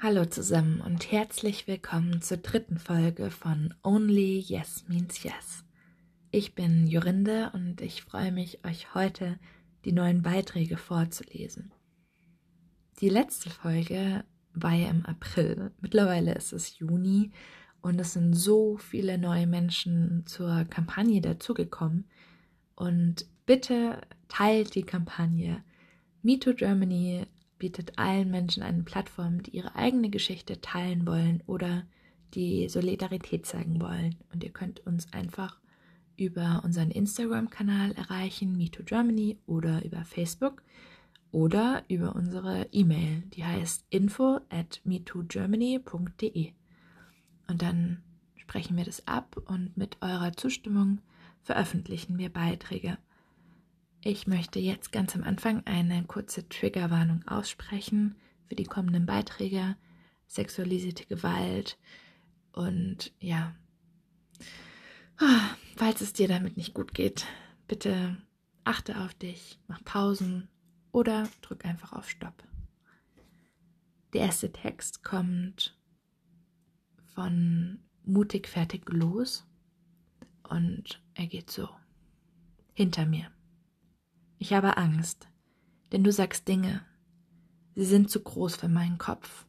Hallo zusammen und herzlich willkommen zur dritten Folge von Only Yes Means Yes. Ich bin Jorinde und ich freue mich, euch heute die neuen Beiträge vorzulesen. Die letzte Folge war ja im April. Mittlerweile ist es Juni und es sind so viele neue Menschen zur Kampagne dazugekommen. Und bitte teilt die Kampagne. Me to Germany bietet allen Menschen eine Plattform, die ihre eigene Geschichte teilen wollen oder die Solidarität zeigen wollen. Und ihr könnt uns einfach über unseren Instagram-Kanal erreichen, MeToGermany, oder über Facebook oder über unsere E-Mail, die heißt info at metogermany.de. Und dann sprechen wir das ab und mit eurer Zustimmung veröffentlichen wir Beiträge. Ich möchte jetzt ganz am Anfang eine kurze Triggerwarnung aussprechen für die kommenden Beiträge. Sexualisierte Gewalt und ja, falls es dir damit nicht gut geht, bitte achte auf dich, mach Pausen oder drück einfach auf Stopp. Der erste Text kommt von Mutig fertig los und er geht so. Hinter mir. Ich habe Angst, denn du sagst Dinge. Sie sind zu groß für meinen Kopf.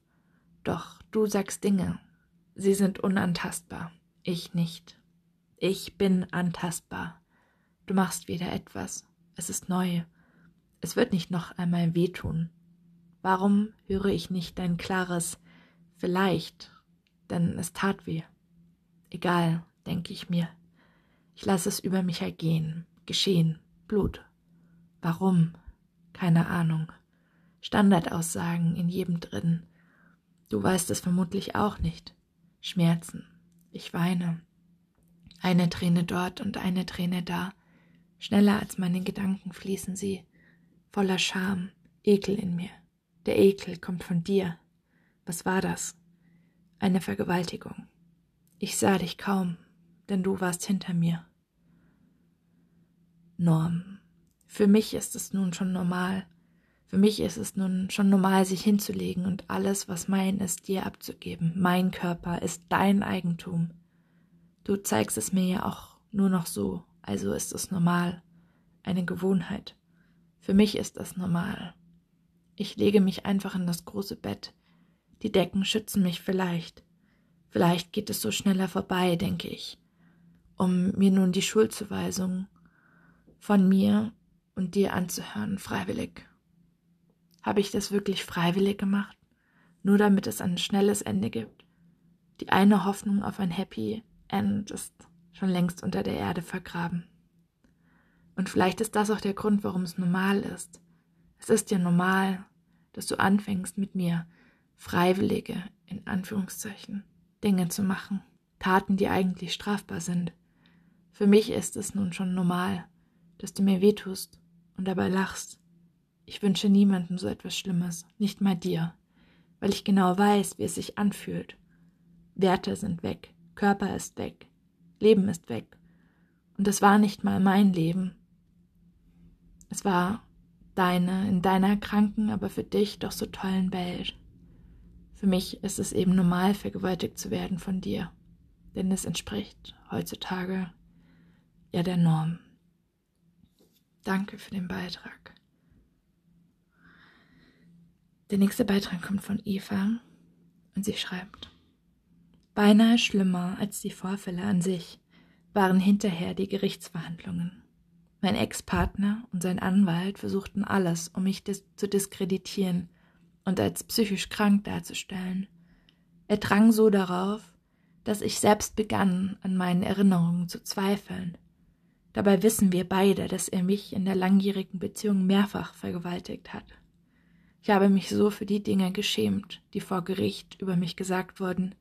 Doch du sagst Dinge. Sie sind unantastbar. Ich nicht. Ich bin antastbar. Du machst wieder etwas. Es ist neu. Es wird nicht noch einmal wehtun. Warum höre ich nicht dein klares Vielleicht? Denn es tat weh. Egal, denke ich mir. Ich lasse es über mich ergehen, geschehen, Blut, Warum? Keine Ahnung. Standardaussagen in jedem drin. Du weißt es vermutlich auch nicht. Schmerzen. Ich weine. Eine Träne dort und eine Träne da. Schneller als meine Gedanken fließen sie. Voller Scham, Ekel in mir. Der Ekel kommt von dir. Was war das? Eine Vergewaltigung. Ich sah dich kaum, denn du warst hinter mir. Norm. Für mich ist es nun schon normal. Für mich ist es nun schon normal, sich hinzulegen und alles, was mein ist, dir abzugeben. Mein Körper ist dein Eigentum. Du zeigst es mir ja auch nur noch so, also ist es normal. Eine Gewohnheit. Für mich ist das normal. Ich lege mich einfach in das große Bett. Die Decken schützen mich vielleicht. Vielleicht geht es so schneller vorbei, denke ich. Um mir nun die Schuldzuweisung von mir und dir anzuhören, freiwillig. Habe ich das wirklich freiwillig gemacht? Nur damit es ein schnelles Ende gibt? Die eine Hoffnung auf ein Happy End ist schon längst unter der Erde vergraben. Und vielleicht ist das auch der Grund, warum es normal ist. Es ist ja normal, dass du anfängst mit mir freiwillige, in Anführungszeichen, Dinge zu machen, Taten, die eigentlich strafbar sind. Für mich ist es nun schon normal, dass du mir wehtust und dabei lachst. Ich wünsche niemandem so etwas Schlimmes, nicht mal dir, weil ich genau weiß, wie es sich anfühlt. Werte sind weg, Körper ist weg, Leben ist weg. Und es war nicht mal mein Leben. Es war deine, in deiner kranken, aber für dich doch so tollen Welt. Für mich ist es eben normal, vergewaltigt zu werden von dir, denn es entspricht heutzutage ja der Norm. Danke für den Beitrag. Der nächste Beitrag kommt von Eva und sie schreibt, Beinahe schlimmer als die Vorfälle an sich waren hinterher die Gerichtsverhandlungen. Mein Ex-Partner und sein Anwalt versuchten alles, um mich dis zu diskreditieren und als psychisch krank darzustellen. Er drang so darauf, dass ich selbst begann, an meinen Erinnerungen zu zweifeln Dabei wissen wir beide, dass er mich in der langjährigen Beziehung mehrfach vergewaltigt hat. Ich habe mich so für die Dinge geschämt, die vor Gericht über mich gesagt wurden,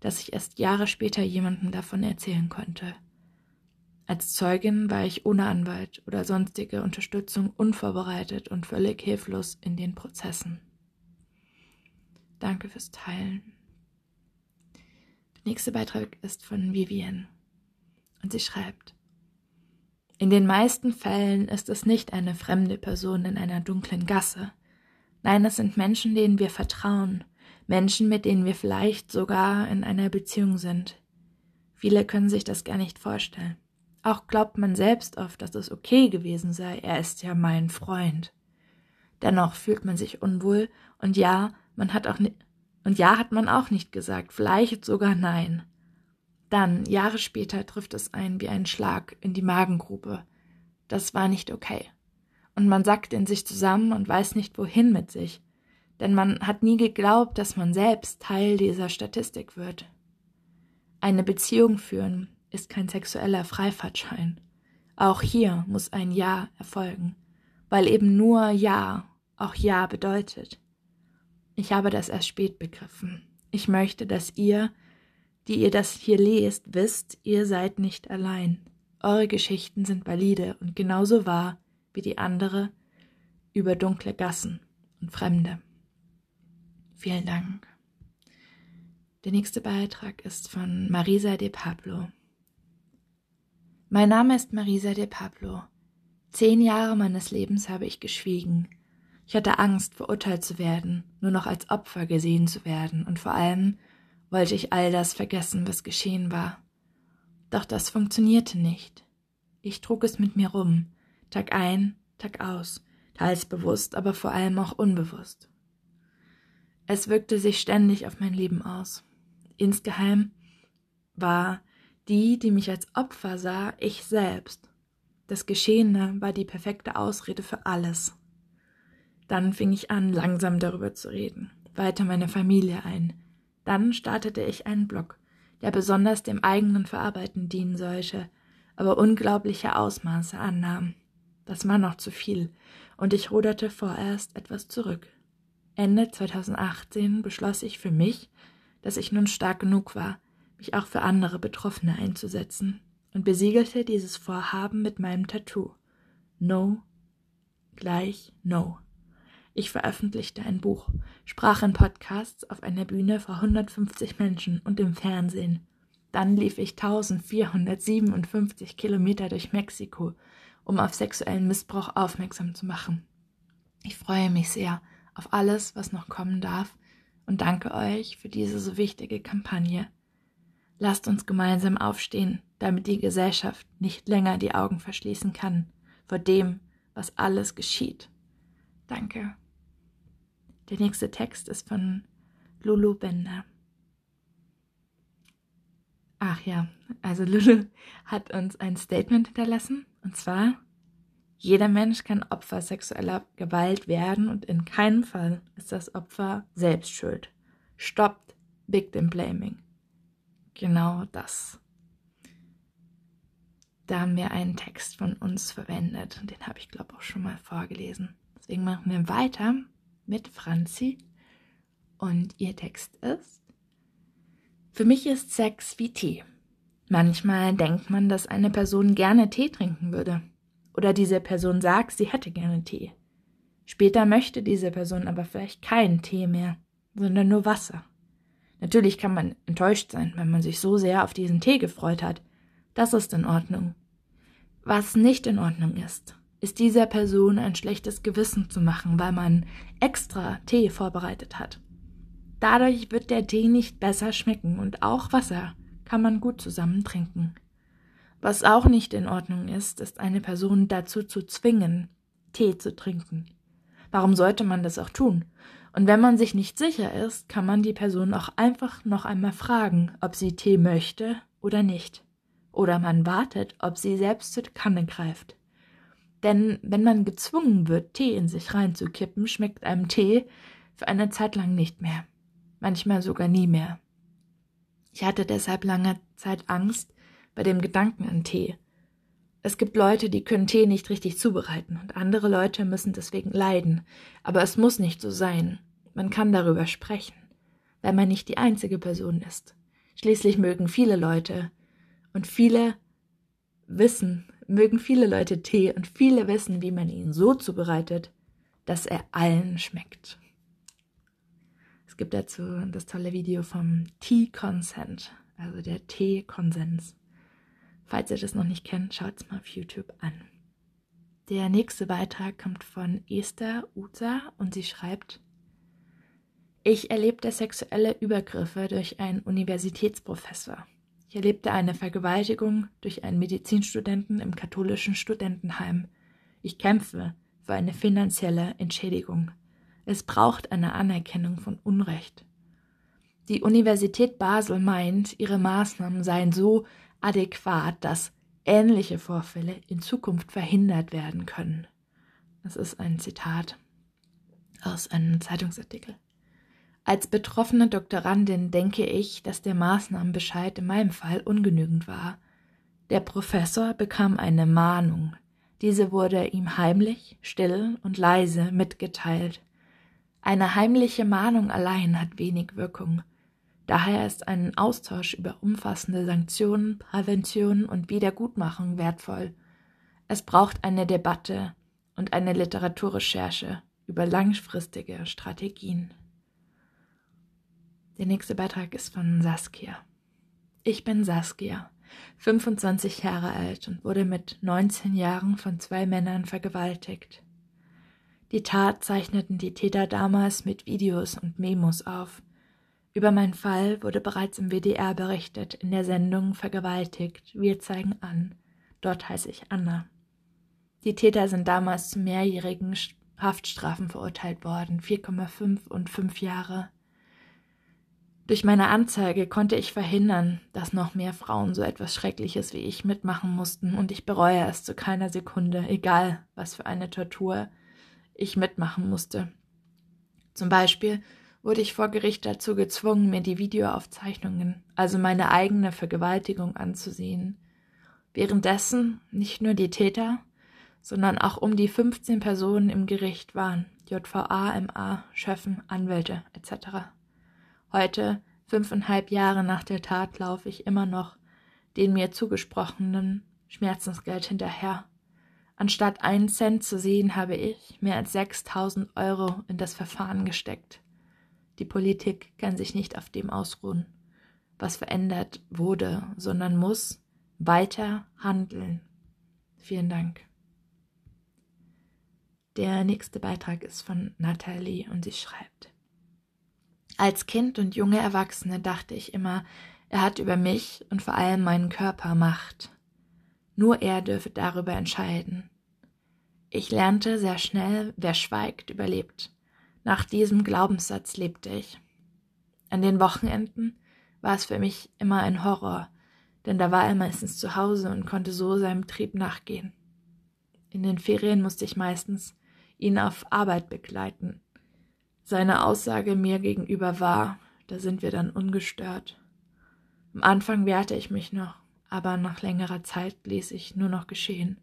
dass ich erst Jahre später jemandem davon erzählen konnte. Als Zeugin war ich ohne Anwalt oder sonstige Unterstützung unvorbereitet und völlig hilflos in den Prozessen. Danke fürs Teilen. Der nächste Beitrag ist von Vivienne und sie schreibt in den meisten Fällen ist es nicht eine fremde Person in einer dunklen Gasse. Nein, es sind Menschen, denen wir vertrauen, Menschen, mit denen wir vielleicht sogar in einer Beziehung sind. Viele können sich das gar nicht vorstellen. Auch glaubt man selbst oft, dass es okay gewesen sei, er ist ja mein Freund. Dennoch fühlt man sich unwohl und ja, man hat auch und ja hat man auch nicht gesagt, vielleicht sogar nein. Dann, Jahre später, trifft es einen wie ein Schlag in die Magengrube. Das war nicht okay. Und man sackt in sich zusammen und weiß nicht wohin mit sich, denn man hat nie geglaubt, dass man selbst Teil dieser Statistik wird. Eine Beziehung führen ist kein sexueller Freifahrtschein. Auch hier muss ein Ja erfolgen, weil eben nur Ja auch Ja bedeutet. Ich habe das erst spät begriffen. Ich möchte, dass ihr, die ihr das hier lest, wisst, ihr seid nicht allein. Eure Geschichten sind valide und genauso wahr wie die andere über dunkle Gassen und Fremde. Vielen Dank. Der nächste Beitrag ist von Marisa de Pablo. Mein Name ist Marisa de Pablo. Zehn Jahre meines Lebens habe ich geschwiegen. Ich hatte Angst, verurteilt zu werden, nur noch als Opfer gesehen zu werden, und vor allem wollte ich all das vergessen, was geschehen war. Doch das funktionierte nicht. Ich trug es mit mir rum, Tag ein, Tag aus, teils bewusst, aber vor allem auch unbewusst. Es wirkte sich ständig auf mein Leben aus. Insgeheim war die, die mich als Opfer sah, ich selbst. Das Geschehene war die perfekte Ausrede für alles. Dann fing ich an, langsam darüber zu reden, weiter meine Familie ein. Dann startete ich einen Blog, der besonders dem eigenen Verarbeiten dienen sollte, aber unglaubliche Ausmaße annahm. Das war noch zu viel, und ich ruderte vorerst etwas zurück. Ende 2018 beschloss ich für mich, dass ich nun stark genug war, mich auch für andere Betroffene einzusetzen, und besiegelte dieses Vorhaben mit meinem Tattoo. No gleich No. Ich veröffentlichte ein Buch, sprach in Podcasts auf einer Bühne vor 150 Menschen und im Fernsehen. Dann lief ich 1457 Kilometer durch Mexiko, um auf sexuellen Missbrauch aufmerksam zu machen. Ich freue mich sehr auf alles, was noch kommen darf und danke euch für diese so wichtige Kampagne. Lasst uns gemeinsam aufstehen, damit die Gesellschaft nicht länger die Augen verschließen kann vor dem, was alles geschieht. Danke. Der nächste Text ist von Lulu Bender. Ach ja, also Lulu hat uns ein Statement hinterlassen, und zwar, jeder Mensch kann Opfer sexueller Gewalt werden und in keinem Fall ist das Opfer selbst schuld. Stoppt Victim Blaming. Genau das. Da haben wir einen Text von uns verwendet und den habe ich, glaube ich, auch schon mal vorgelesen. Deswegen machen wir weiter mit Franzi und ihr Text ist Für mich ist Sex wie Tee. Manchmal denkt man, dass eine Person gerne Tee trinken würde. Oder diese Person sagt, sie hätte gerne Tee. Später möchte diese Person aber vielleicht keinen Tee mehr, sondern nur Wasser. Natürlich kann man enttäuscht sein, wenn man sich so sehr auf diesen Tee gefreut hat. Das ist in Ordnung. Was nicht in Ordnung ist, ist dieser Person ein schlechtes Gewissen zu machen, weil man extra Tee vorbereitet hat. Dadurch wird der Tee nicht besser schmecken und auch Wasser kann man gut zusammen trinken. Was auch nicht in Ordnung ist, ist eine Person dazu zu zwingen, Tee zu trinken. Warum sollte man das auch tun? Und wenn man sich nicht sicher ist, kann man die Person auch einfach noch einmal fragen, ob sie Tee möchte oder nicht. Oder man wartet, ob sie selbst zur Kanne greift. Denn wenn man gezwungen wird, Tee in sich reinzukippen, schmeckt einem Tee für eine Zeit lang nicht mehr. Manchmal sogar nie mehr. Ich hatte deshalb lange Zeit Angst bei dem Gedanken an Tee. Es gibt Leute, die können Tee nicht richtig zubereiten und andere Leute müssen deswegen leiden. Aber es muss nicht so sein. Man kann darüber sprechen, weil man nicht die einzige Person ist. Schließlich mögen viele Leute und viele wissen, mögen viele Leute Tee und viele wissen, wie man ihn so zubereitet, dass er allen schmeckt. Es gibt dazu das tolle Video vom Tea Consent, also der Tee-Konsens. Falls ihr das noch nicht kennt, schaut es mal auf YouTube an. Der nächste Beitrag kommt von Esther Uza und sie schreibt, Ich erlebte sexuelle Übergriffe durch einen Universitätsprofessor. Ich erlebte eine Vergewaltigung durch einen Medizinstudenten im katholischen Studentenheim. Ich kämpfe für eine finanzielle Entschädigung. Es braucht eine Anerkennung von Unrecht. Die Universität Basel meint, ihre Maßnahmen seien so adäquat, dass ähnliche Vorfälle in Zukunft verhindert werden können. Das ist ein Zitat aus einem Zeitungsartikel. Als betroffene Doktorandin denke ich, dass der Maßnahmenbescheid in meinem Fall ungenügend war. Der Professor bekam eine Mahnung. Diese wurde ihm heimlich, still und leise mitgeteilt. Eine heimliche Mahnung allein hat wenig Wirkung. Daher ist ein Austausch über umfassende Sanktionen, Prävention und Wiedergutmachung wertvoll. Es braucht eine Debatte und eine Literaturrecherche über langfristige Strategien. Der nächste Beitrag ist von Saskia. Ich bin Saskia, 25 Jahre alt und wurde mit 19 Jahren von zwei Männern vergewaltigt. Die Tat zeichneten die Täter damals mit Videos und Memos auf. Über meinen Fall wurde bereits im WDR berichtet, in der Sendung Vergewaltigt, wir zeigen an. Dort heiße ich Anna. Die Täter sind damals zu mehrjährigen Haftstrafen verurteilt worden, 4,5 und 5 Jahre. Durch meine Anzeige konnte ich verhindern, dass noch mehr Frauen so etwas Schreckliches wie ich mitmachen mussten, und ich bereue es zu keiner Sekunde, egal was für eine Tortur ich mitmachen musste. Zum Beispiel wurde ich vor Gericht dazu gezwungen, mir die Videoaufzeichnungen, also meine eigene Vergewaltigung anzusehen. Währenddessen nicht nur die Täter, sondern auch um die 15 Personen im Gericht waren, JVA, MA, Schöffen, Anwälte etc. Heute, fünfeinhalb Jahre nach der Tat, laufe ich immer noch den mir zugesprochenen Schmerzensgeld hinterher. Anstatt einen Cent zu sehen, habe ich mehr als 6000 Euro in das Verfahren gesteckt. Die Politik kann sich nicht auf dem ausruhen, was verändert wurde, sondern muss weiter handeln. Vielen Dank. Der nächste Beitrag ist von Nathalie und sie schreibt. Als Kind und junge Erwachsene dachte ich immer, er hat über mich und vor allem meinen Körper Macht. Nur er dürfe darüber entscheiden. Ich lernte sehr schnell, wer schweigt, überlebt. Nach diesem Glaubenssatz lebte ich. An den Wochenenden war es für mich immer ein Horror, denn da war er meistens zu Hause und konnte so seinem Trieb nachgehen. In den Ferien musste ich meistens ihn auf Arbeit begleiten, seine Aussage mir gegenüber war, da sind wir dann ungestört. Am Anfang wehrte ich mich noch, aber nach längerer Zeit ließ ich nur noch geschehen.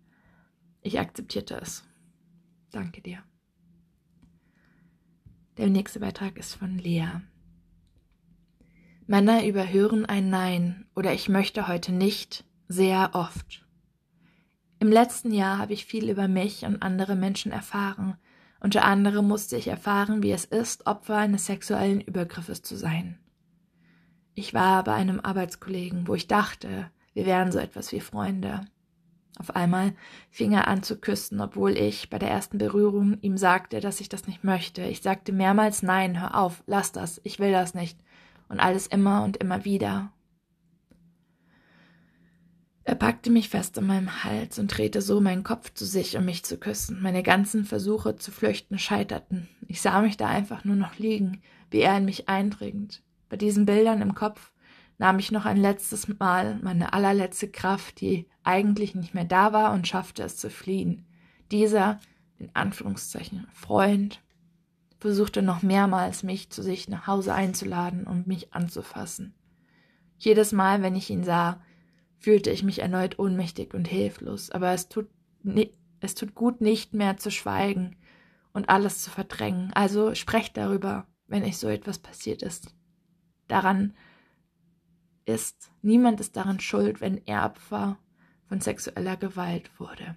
Ich akzeptierte es. Danke dir. Der nächste Beitrag ist von Lea. Männer überhören ein Nein oder ich möchte heute nicht sehr oft. Im letzten Jahr habe ich viel über mich und andere Menschen erfahren unter anderem musste ich erfahren, wie es ist, Opfer eines sexuellen Übergriffes zu sein. Ich war bei einem Arbeitskollegen, wo ich dachte, wir wären so etwas wie Freunde. Auf einmal fing er an zu küssen, obwohl ich bei der ersten Berührung ihm sagte, dass ich das nicht möchte. Ich sagte mehrmals Nein, hör auf, lass das, ich will das nicht. Und alles immer und immer wieder. Er packte mich fest an meinem Hals und drehte so meinen Kopf zu sich, um mich zu küssen. Meine ganzen Versuche zu flüchten scheiterten. Ich sah mich da einfach nur noch liegen, wie er in mich eindringend. Bei diesen Bildern im Kopf nahm ich noch ein letztes Mal meine allerletzte Kraft, die eigentlich nicht mehr da war, und schaffte es zu fliehen. Dieser, in Anführungszeichen, Freund, versuchte noch mehrmals, mich zu sich nach Hause einzuladen und mich anzufassen. Jedes Mal, wenn ich ihn sah, fühlte ich mich erneut ohnmächtig und hilflos, aber es tut, es tut gut, nicht mehr zu schweigen und alles zu verdrängen. Also sprecht darüber, wenn euch so etwas passiert ist. Daran ist, niemand ist daran schuld, wenn er Opfer von sexueller Gewalt wurde.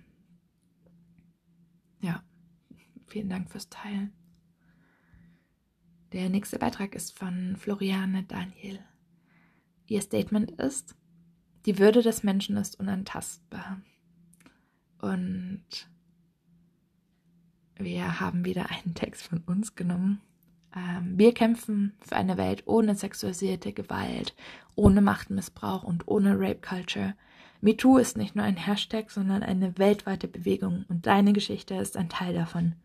Ja, vielen Dank fürs Teilen. Der nächste Beitrag ist von Floriane Daniel. Ihr Statement ist, die Würde des Menschen ist unantastbar. Und wir haben wieder einen Text von uns genommen. Ähm, wir kämpfen für eine Welt ohne sexualisierte Gewalt, ohne Machtmissbrauch und ohne Rape Culture. MeToo ist nicht nur ein Hashtag, sondern eine weltweite Bewegung und deine Geschichte ist ein Teil davon.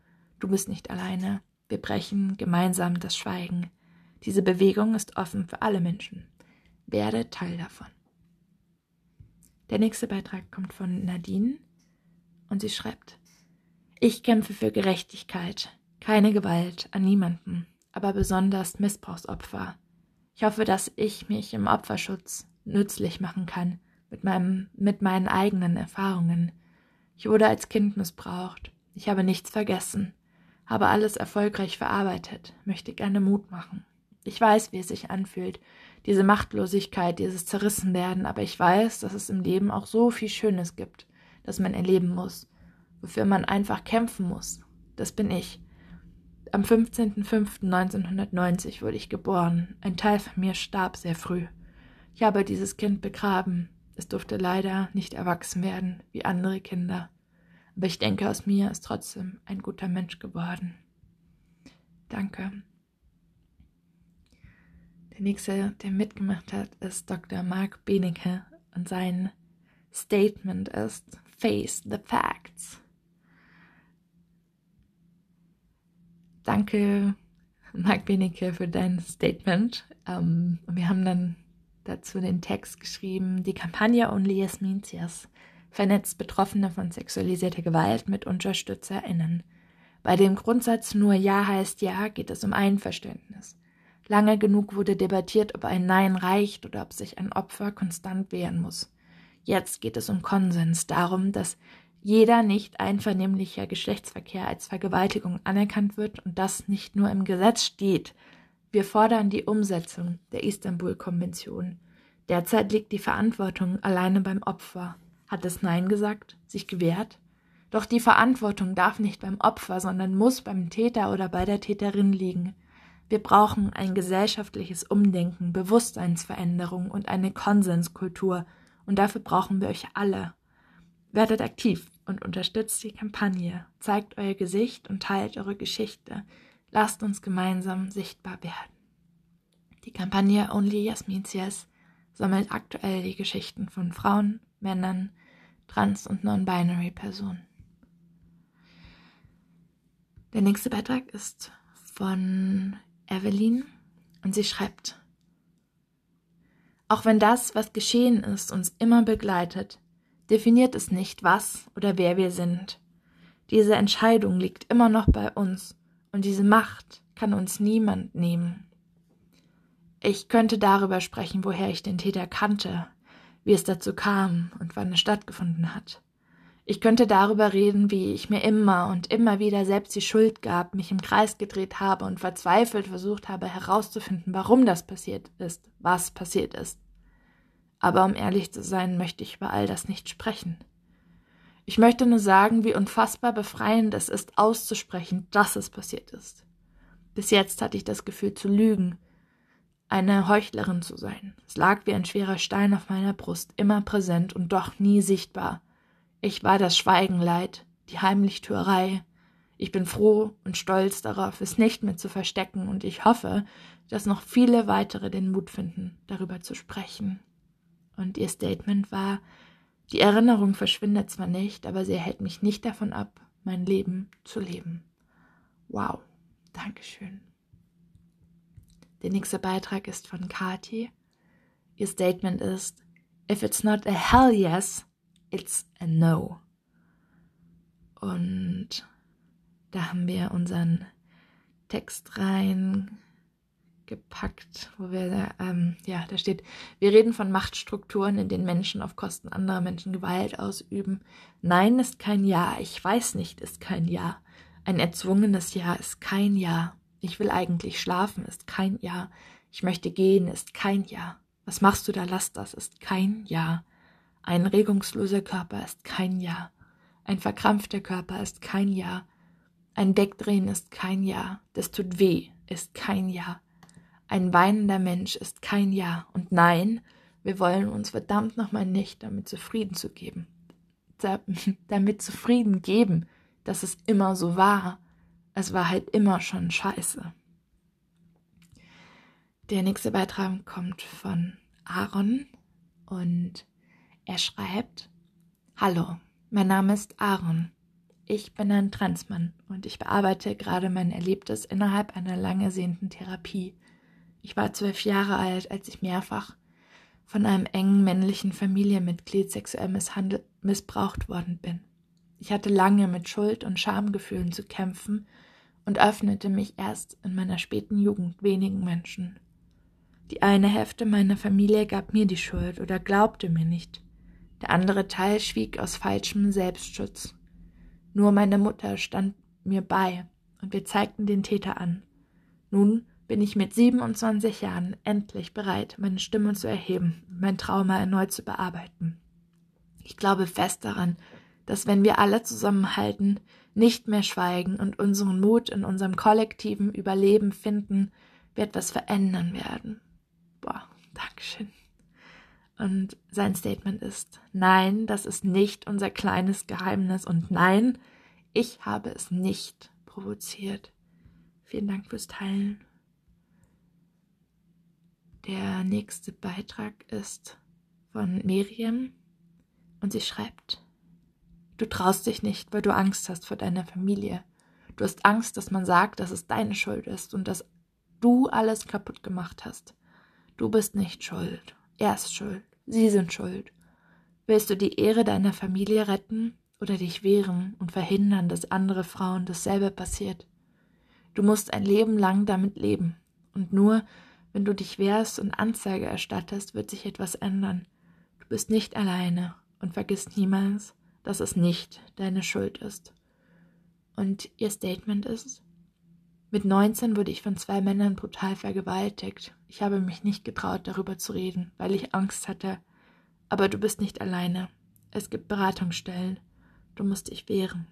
Du bist nicht alleine. Wir brechen gemeinsam das Schweigen. Diese Bewegung ist offen für alle Menschen. Werde Teil davon. Der nächste Beitrag kommt von Nadine und sie schreibt, ich kämpfe für Gerechtigkeit, keine Gewalt an niemanden, aber besonders Missbrauchsopfer. Ich hoffe, dass ich mich im Opferschutz nützlich machen kann mit, meinem, mit meinen eigenen Erfahrungen. Ich wurde als Kind missbraucht. Ich habe nichts vergessen, habe alles erfolgreich verarbeitet, möchte gerne Mut machen. Ich weiß, wie es sich anfühlt, diese Machtlosigkeit, dieses Zerrissenwerden, aber ich weiß, dass es im Leben auch so viel Schönes gibt, das man erleben muss, wofür man einfach kämpfen muss. Das bin ich. Am 15.05.1990 wurde ich geboren. Ein Teil von mir starb sehr früh. Ich habe dieses Kind begraben. Es durfte leider nicht erwachsen werden wie andere Kinder. Aber ich denke, aus mir ist trotzdem ein guter Mensch geworden. Danke. Der nächste, der mitgemacht hat, ist Dr. Mark Benecke und sein Statement ist Face the Facts. Danke, Mark Benecke, für dein Statement. Ähm, wir haben dann dazu den Text geschrieben, die Kampagne Only Yasmin Cias vernetzt Betroffene von sexualisierter Gewalt mit UnterstützerInnen. Bei dem Grundsatz nur Ja heißt Ja geht es um Einverständnis. Lange genug wurde debattiert, ob ein Nein reicht oder ob sich ein Opfer konstant wehren muss. Jetzt geht es um Konsens, darum, dass jeder nicht einvernehmlicher Geschlechtsverkehr als Vergewaltigung anerkannt wird und das nicht nur im Gesetz steht. Wir fordern die Umsetzung der Istanbul-Konvention. Derzeit liegt die Verantwortung alleine beim Opfer. Hat es Nein gesagt, sich gewehrt? Doch die Verantwortung darf nicht beim Opfer, sondern muss beim Täter oder bei der Täterin liegen. Wir brauchen ein gesellschaftliches Umdenken, Bewusstseinsveränderung und eine Konsenskultur. Und dafür brauchen wir euch alle. Werdet aktiv und unterstützt die Kampagne. Zeigt euer Gesicht und teilt eure Geschichte. Lasst uns gemeinsam sichtbar werden. Die Kampagne Only Yasmin Cias sammelt aktuell die Geschichten von Frauen, Männern, Trans- und Non-Binary Personen. Der nächste Beitrag ist von Evelyn und sie schreibt, auch wenn das, was geschehen ist, uns immer begleitet, definiert es nicht, was oder wer wir sind. Diese Entscheidung liegt immer noch bei uns und diese Macht kann uns niemand nehmen. Ich könnte darüber sprechen, woher ich den Täter kannte, wie es dazu kam und wann es stattgefunden hat. Ich könnte darüber reden, wie ich mir immer und immer wieder selbst die Schuld gab, mich im Kreis gedreht habe und verzweifelt versucht habe herauszufinden, warum das passiert ist, was passiert ist. Aber um ehrlich zu sein, möchte ich über all das nicht sprechen. Ich möchte nur sagen, wie unfassbar befreiend es ist, auszusprechen, dass es passiert ist. Bis jetzt hatte ich das Gefühl zu lügen, eine Heuchlerin zu sein. Es lag wie ein schwerer Stein auf meiner Brust, immer präsent und doch nie sichtbar. Ich war das Schweigen leid, die Heimlichtuerei. Ich bin froh und stolz darauf, es nicht mehr zu verstecken, und ich hoffe, dass noch viele weitere den Mut finden, darüber zu sprechen. Und ihr Statement war, die Erinnerung verschwindet zwar nicht, aber sie hält mich nicht davon ab, mein Leben zu leben. Wow, Dankeschön. Der nächste Beitrag ist von Kati. Ihr Statement ist, If it's not a hell yes, It's a No. Und da haben wir unseren Text reingepackt, wo wir, ähm, ja, da steht, wir reden von Machtstrukturen, in denen Menschen auf Kosten anderer Menschen Gewalt ausüben. Nein ist kein Ja, ich weiß nicht ist kein Ja. Ein erzwungenes Ja ist kein Ja. Ich will eigentlich schlafen ist kein Ja. Ich möchte gehen ist kein Ja. Was machst du da? Lass das ist kein Ja. Ein regungsloser Körper ist kein Ja. Ein verkrampfter Körper ist kein Ja. Ein Wegdrehen ist kein Ja. Das tut weh ist kein Ja. Ein weinender Mensch ist kein Ja. Und nein, wir wollen uns verdammt nochmal nicht damit zufrieden zu geben. damit zufrieden geben, dass es immer so war. Es war halt immer schon scheiße. Der nächste Beitrag kommt von Aaron und er schreibt, Hallo, mein Name ist Aaron. Ich bin ein Transmann und ich bearbeite gerade mein Erlebtes innerhalb einer lang ersehnten Therapie. Ich war zwölf Jahre alt, als ich mehrfach von einem engen männlichen Familienmitglied sexuell missbraucht worden bin. Ich hatte lange mit Schuld und Schamgefühlen zu kämpfen und öffnete mich erst in meiner späten Jugend wenigen Menschen. Die eine Hälfte meiner Familie gab mir die Schuld oder glaubte mir nicht. Der andere Teil schwieg aus falschem Selbstschutz. Nur meine Mutter stand mir bei und wir zeigten den Täter an. Nun bin ich mit 27 Jahren endlich bereit, meine Stimme zu erheben und mein Trauma erneut zu bearbeiten. Ich glaube fest daran, dass wenn wir alle zusammenhalten, nicht mehr schweigen und unseren Mut in unserem kollektiven Überleben finden, wir etwas verändern werden. Boah, Dankeschön. Und sein Statement ist, nein, das ist nicht unser kleines Geheimnis und nein, ich habe es nicht provoziert. Vielen Dank fürs Teilen. Der nächste Beitrag ist von Miriam und sie schreibt, du traust dich nicht, weil du Angst hast vor deiner Familie. Du hast Angst, dass man sagt, dass es deine Schuld ist und dass du alles kaputt gemacht hast. Du bist nicht schuld. Er ist schuld. Sie sind schuld. Willst du die Ehre deiner Familie retten oder dich wehren und verhindern, dass andere Frauen dasselbe passiert? Du musst ein Leben lang damit leben. Und nur wenn du dich wehrst und Anzeige erstattest, wird sich etwas ändern. Du bist nicht alleine und vergiss niemals, dass es nicht deine Schuld ist. Und ihr Statement ist, mit 19 wurde ich von zwei Männern brutal vergewaltigt. Ich habe mich nicht getraut, darüber zu reden, weil ich Angst hatte. Aber du bist nicht alleine. Es gibt Beratungsstellen. Du musst dich wehren.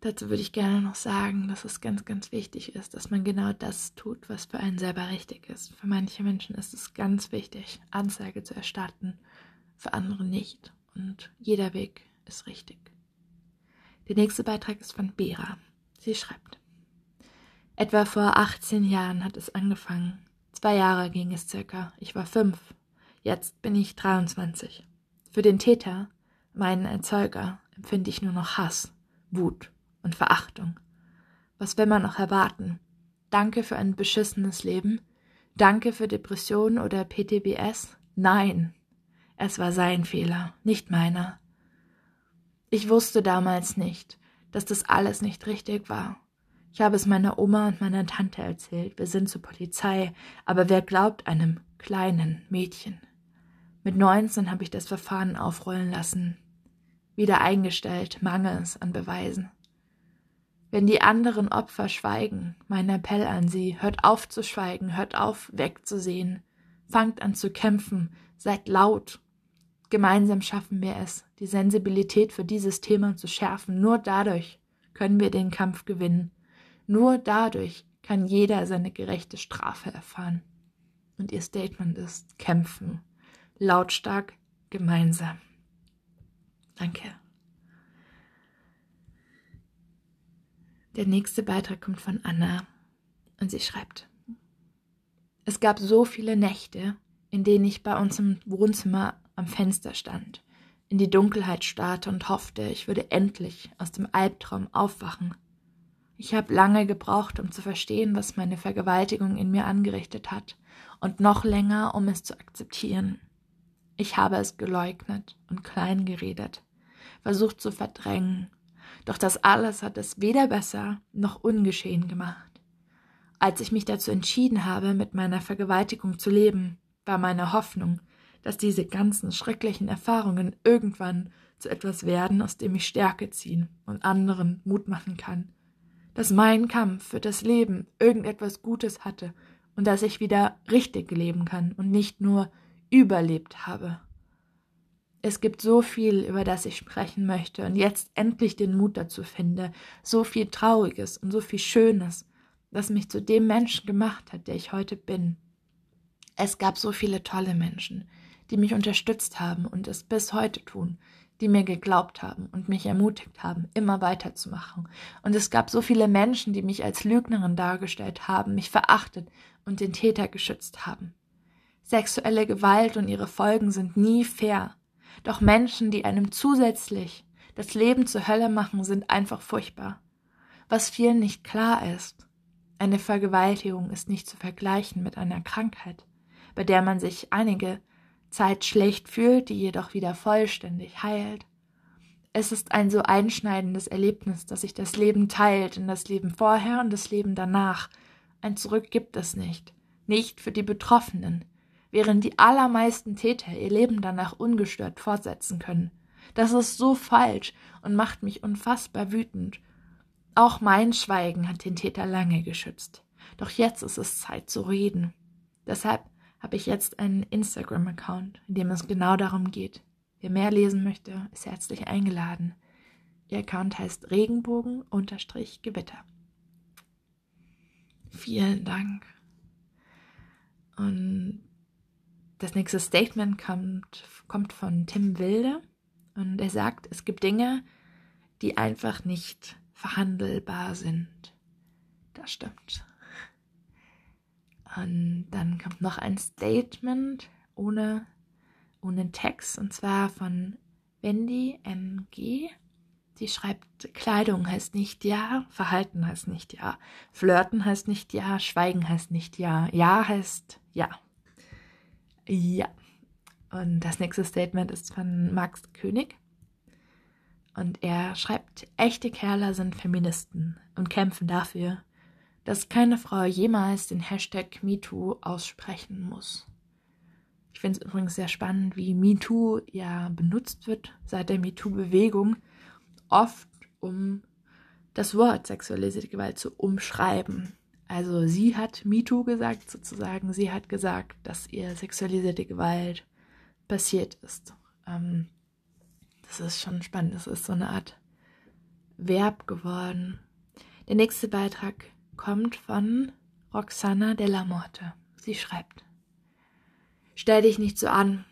Dazu würde ich gerne noch sagen, dass es ganz, ganz wichtig ist, dass man genau das tut, was für einen selber richtig ist. Für manche Menschen ist es ganz wichtig, Anzeige zu erstatten, für andere nicht. Und jeder Weg ist richtig. Der nächste Beitrag ist von Bera. Sie schreibt. Etwa vor 18 Jahren hat es angefangen. Zwei Jahre ging es circa. Ich war fünf. Jetzt bin ich 23. Für den Täter, meinen Erzeuger, empfinde ich nur noch Hass, Wut und Verachtung. Was will man noch erwarten? Danke für ein beschissenes Leben? Danke für Depressionen oder PTBS? Nein, es war sein Fehler, nicht meiner. Ich wusste damals nicht, dass das alles nicht richtig war. Ich habe es meiner Oma und meiner Tante erzählt. Wir sind zur Polizei, aber wer glaubt einem kleinen Mädchen? Mit 19 habe ich das Verfahren aufrollen lassen. Wieder eingestellt, mangels an Beweisen. Wenn die anderen Opfer schweigen, mein Appell an sie, hört auf zu schweigen, hört auf wegzusehen, fangt an zu kämpfen, seid laut. Gemeinsam schaffen wir es, die Sensibilität für dieses Thema zu schärfen. Nur dadurch können wir den Kampf gewinnen. Nur dadurch kann jeder seine gerechte Strafe erfahren. Und ihr Statement ist kämpfen. Lautstark, gemeinsam. Danke. Der nächste Beitrag kommt von Anna und sie schreibt. Es gab so viele Nächte, in denen ich bei uns im Wohnzimmer am Fenster stand, in die Dunkelheit starrte und hoffte, ich würde endlich aus dem Albtraum aufwachen. Ich habe lange gebraucht, um zu verstehen, was meine Vergewaltigung in mir angerichtet hat, und noch länger, um es zu akzeptieren. Ich habe es geleugnet und klein geredet, versucht zu verdrängen doch das alles hat es weder besser noch ungeschehen gemacht. Als ich mich dazu entschieden habe, mit meiner Vergewaltigung zu leben, war meine Hoffnung, dass diese ganzen schrecklichen Erfahrungen irgendwann zu etwas werden, aus dem ich Stärke ziehen und anderen Mut machen kann. Dass mein Kampf für das Leben irgendetwas Gutes hatte und dass ich wieder richtig leben kann und nicht nur überlebt habe. Es gibt so viel, über das ich sprechen möchte und jetzt endlich den Mut dazu finde, so viel Trauriges und so viel Schönes, was mich zu dem Menschen gemacht hat, der ich heute bin. Es gab so viele tolle Menschen, die mich unterstützt haben und es bis heute tun, die mir geglaubt haben und mich ermutigt haben, immer weiterzumachen. Und es gab so viele Menschen, die mich als Lügnerin dargestellt haben, mich verachtet und den Täter geschützt haben. Sexuelle Gewalt und ihre Folgen sind nie fair. Doch Menschen, die einem zusätzlich das Leben zur Hölle machen, sind einfach furchtbar. Was vielen nicht klar ist, eine Vergewaltigung ist nicht zu vergleichen mit einer Krankheit, bei der man sich einige Zeit schlecht fühlt, die jedoch wieder vollständig heilt. Es ist ein so einschneidendes Erlebnis, dass sich das Leben teilt in das Leben vorher und das Leben danach. Ein Zurück gibt es nicht. Nicht für die Betroffenen. Während die allermeisten Täter ihr Leben danach ungestört fortsetzen können. Das ist so falsch und macht mich unfassbar wütend. Auch mein Schweigen hat den Täter lange geschützt. Doch jetzt ist es Zeit zu reden. Deshalb habe ich jetzt einen Instagram-Account, in dem es genau darum geht. Wer mehr lesen möchte, ist herzlich eingeladen. Ihr Account heißt Regenbogen-Gewitter. Vielen Dank. Und das nächste Statement kommt, kommt von Tim Wilde und er sagt, es gibt Dinge, die einfach nicht verhandelbar sind. Das stimmt. Und dann kommt noch ein Statement ohne, ohne Text, und zwar von Wendy MG. Sie schreibt, Kleidung heißt nicht ja, Verhalten heißt nicht ja, Flirten heißt nicht ja, Schweigen heißt nicht ja, ja heißt ja. Ja. Und das nächste Statement ist von Max König. Und er schreibt, echte Kerle sind Feministen und kämpfen dafür, dass keine Frau jemals den Hashtag MeToo aussprechen muss. Ich finde es übrigens sehr spannend, wie MeToo ja benutzt wird seit der MeToo-Bewegung, oft um das Wort sexualisierte Gewalt zu umschreiben. Also sie hat MeToo gesagt, sozusagen, sie hat gesagt, dass ihr sexualisierte Gewalt passiert ist. Ähm, das ist schon spannend, das ist so eine Art Verb geworden. Der nächste Beitrag kommt von Roxana della Morte. Sie schreibt: Stell dich nicht so an.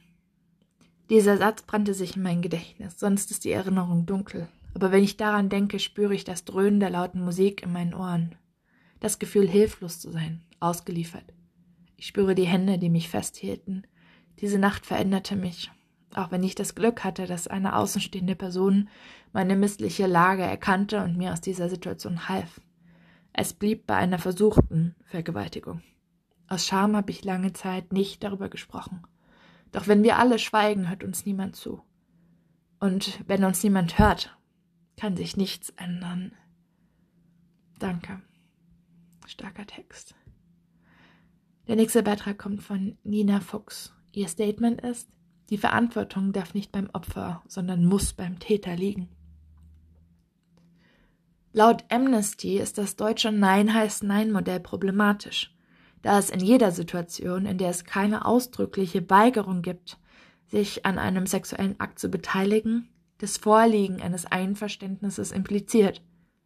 Dieser Satz brannte sich in mein Gedächtnis, sonst ist die Erinnerung dunkel. Aber wenn ich daran denke, spüre ich das Dröhnen der lauten Musik in meinen Ohren. Das Gefühl, hilflos zu sein, ausgeliefert. Ich spüre die Hände, die mich festhielten. Diese Nacht veränderte mich, auch wenn ich das Glück hatte, dass eine außenstehende Person meine missliche Lage erkannte und mir aus dieser Situation half. Es blieb bei einer versuchten Vergewaltigung. Aus Scham habe ich lange Zeit nicht darüber gesprochen. Doch wenn wir alle schweigen, hört uns niemand zu. Und wenn uns niemand hört, kann sich nichts ändern. Danke. Starker Text. Der nächste Beitrag kommt von Nina Fuchs. Ihr Statement ist, die Verantwortung darf nicht beim Opfer, sondern muss beim Täter liegen. Laut Amnesty ist das deutsche Nein heißt Nein Modell problematisch, da es in jeder Situation, in der es keine ausdrückliche Weigerung gibt, sich an einem sexuellen Akt zu beteiligen, das Vorliegen eines Einverständnisses impliziert,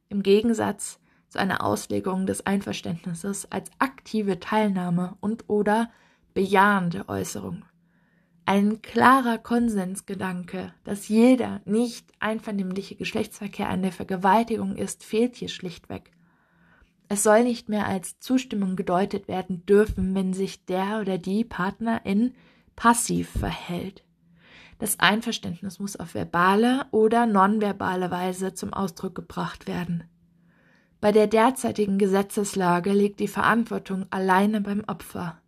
im Gegensatz zu einer Auslegung des Einverständnisses als aktive Teilnahme und oder bejahende Äußerung ein klarer Konsensgedanke, dass jeder nicht einvernehmliche Geschlechtsverkehr eine Vergewaltigung ist, fehlt hier schlichtweg. Es soll nicht mehr als Zustimmung gedeutet werden dürfen, wenn sich der oder die Partnerin passiv verhält. Das Einverständnis muss auf verbale oder nonverbale Weise zum Ausdruck gebracht werden. Bei der derzeitigen Gesetzeslage liegt die Verantwortung alleine beim Opfer.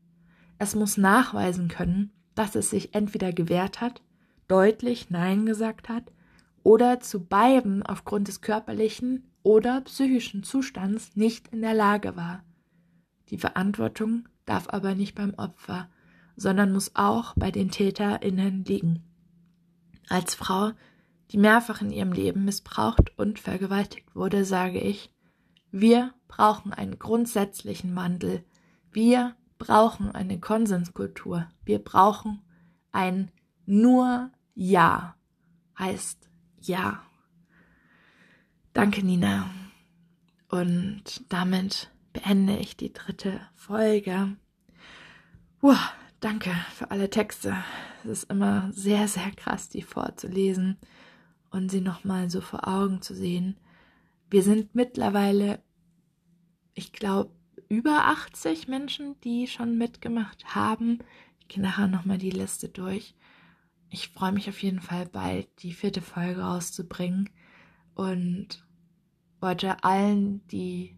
Es muss nachweisen können, dass es sich entweder gewehrt hat, deutlich Nein gesagt hat oder zu beiden aufgrund des körperlichen oder psychischen Zustands nicht in der Lage war. Die Verantwortung darf aber nicht beim Opfer, sondern muss auch bei den TäterInnen liegen. Als Frau, die mehrfach in ihrem Leben missbraucht und vergewaltigt wurde, sage ich, wir brauchen einen grundsätzlichen Wandel. Wir brauchen eine Konsenskultur. Wir brauchen ein nur Ja. Heißt Ja. Danke, Nina. Und damit beende ich die dritte Folge. Uah, danke für alle Texte. Es ist immer sehr, sehr krass, die vorzulesen. und sie nochmal so vor Augen zu sehen. Wir sind mittlerweile, ich glaube, über 80 Menschen, die schon mitgemacht haben. Ich gehe nachher nochmal die Liste durch. Ich freue mich auf jeden Fall bald, die vierte Folge rauszubringen und wollte allen, die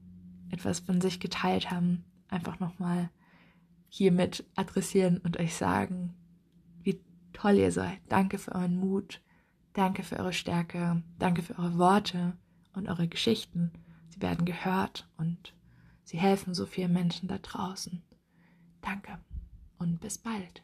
etwas von sich geteilt haben, einfach nochmal hiermit adressieren und euch sagen, wie toll ihr seid. Danke für euren Mut. Danke für eure Stärke. Danke für eure Worte und eure Geschichten. Sie werden gehört und sie helfen so vielen Menschen da draußen. Danke und bis bald.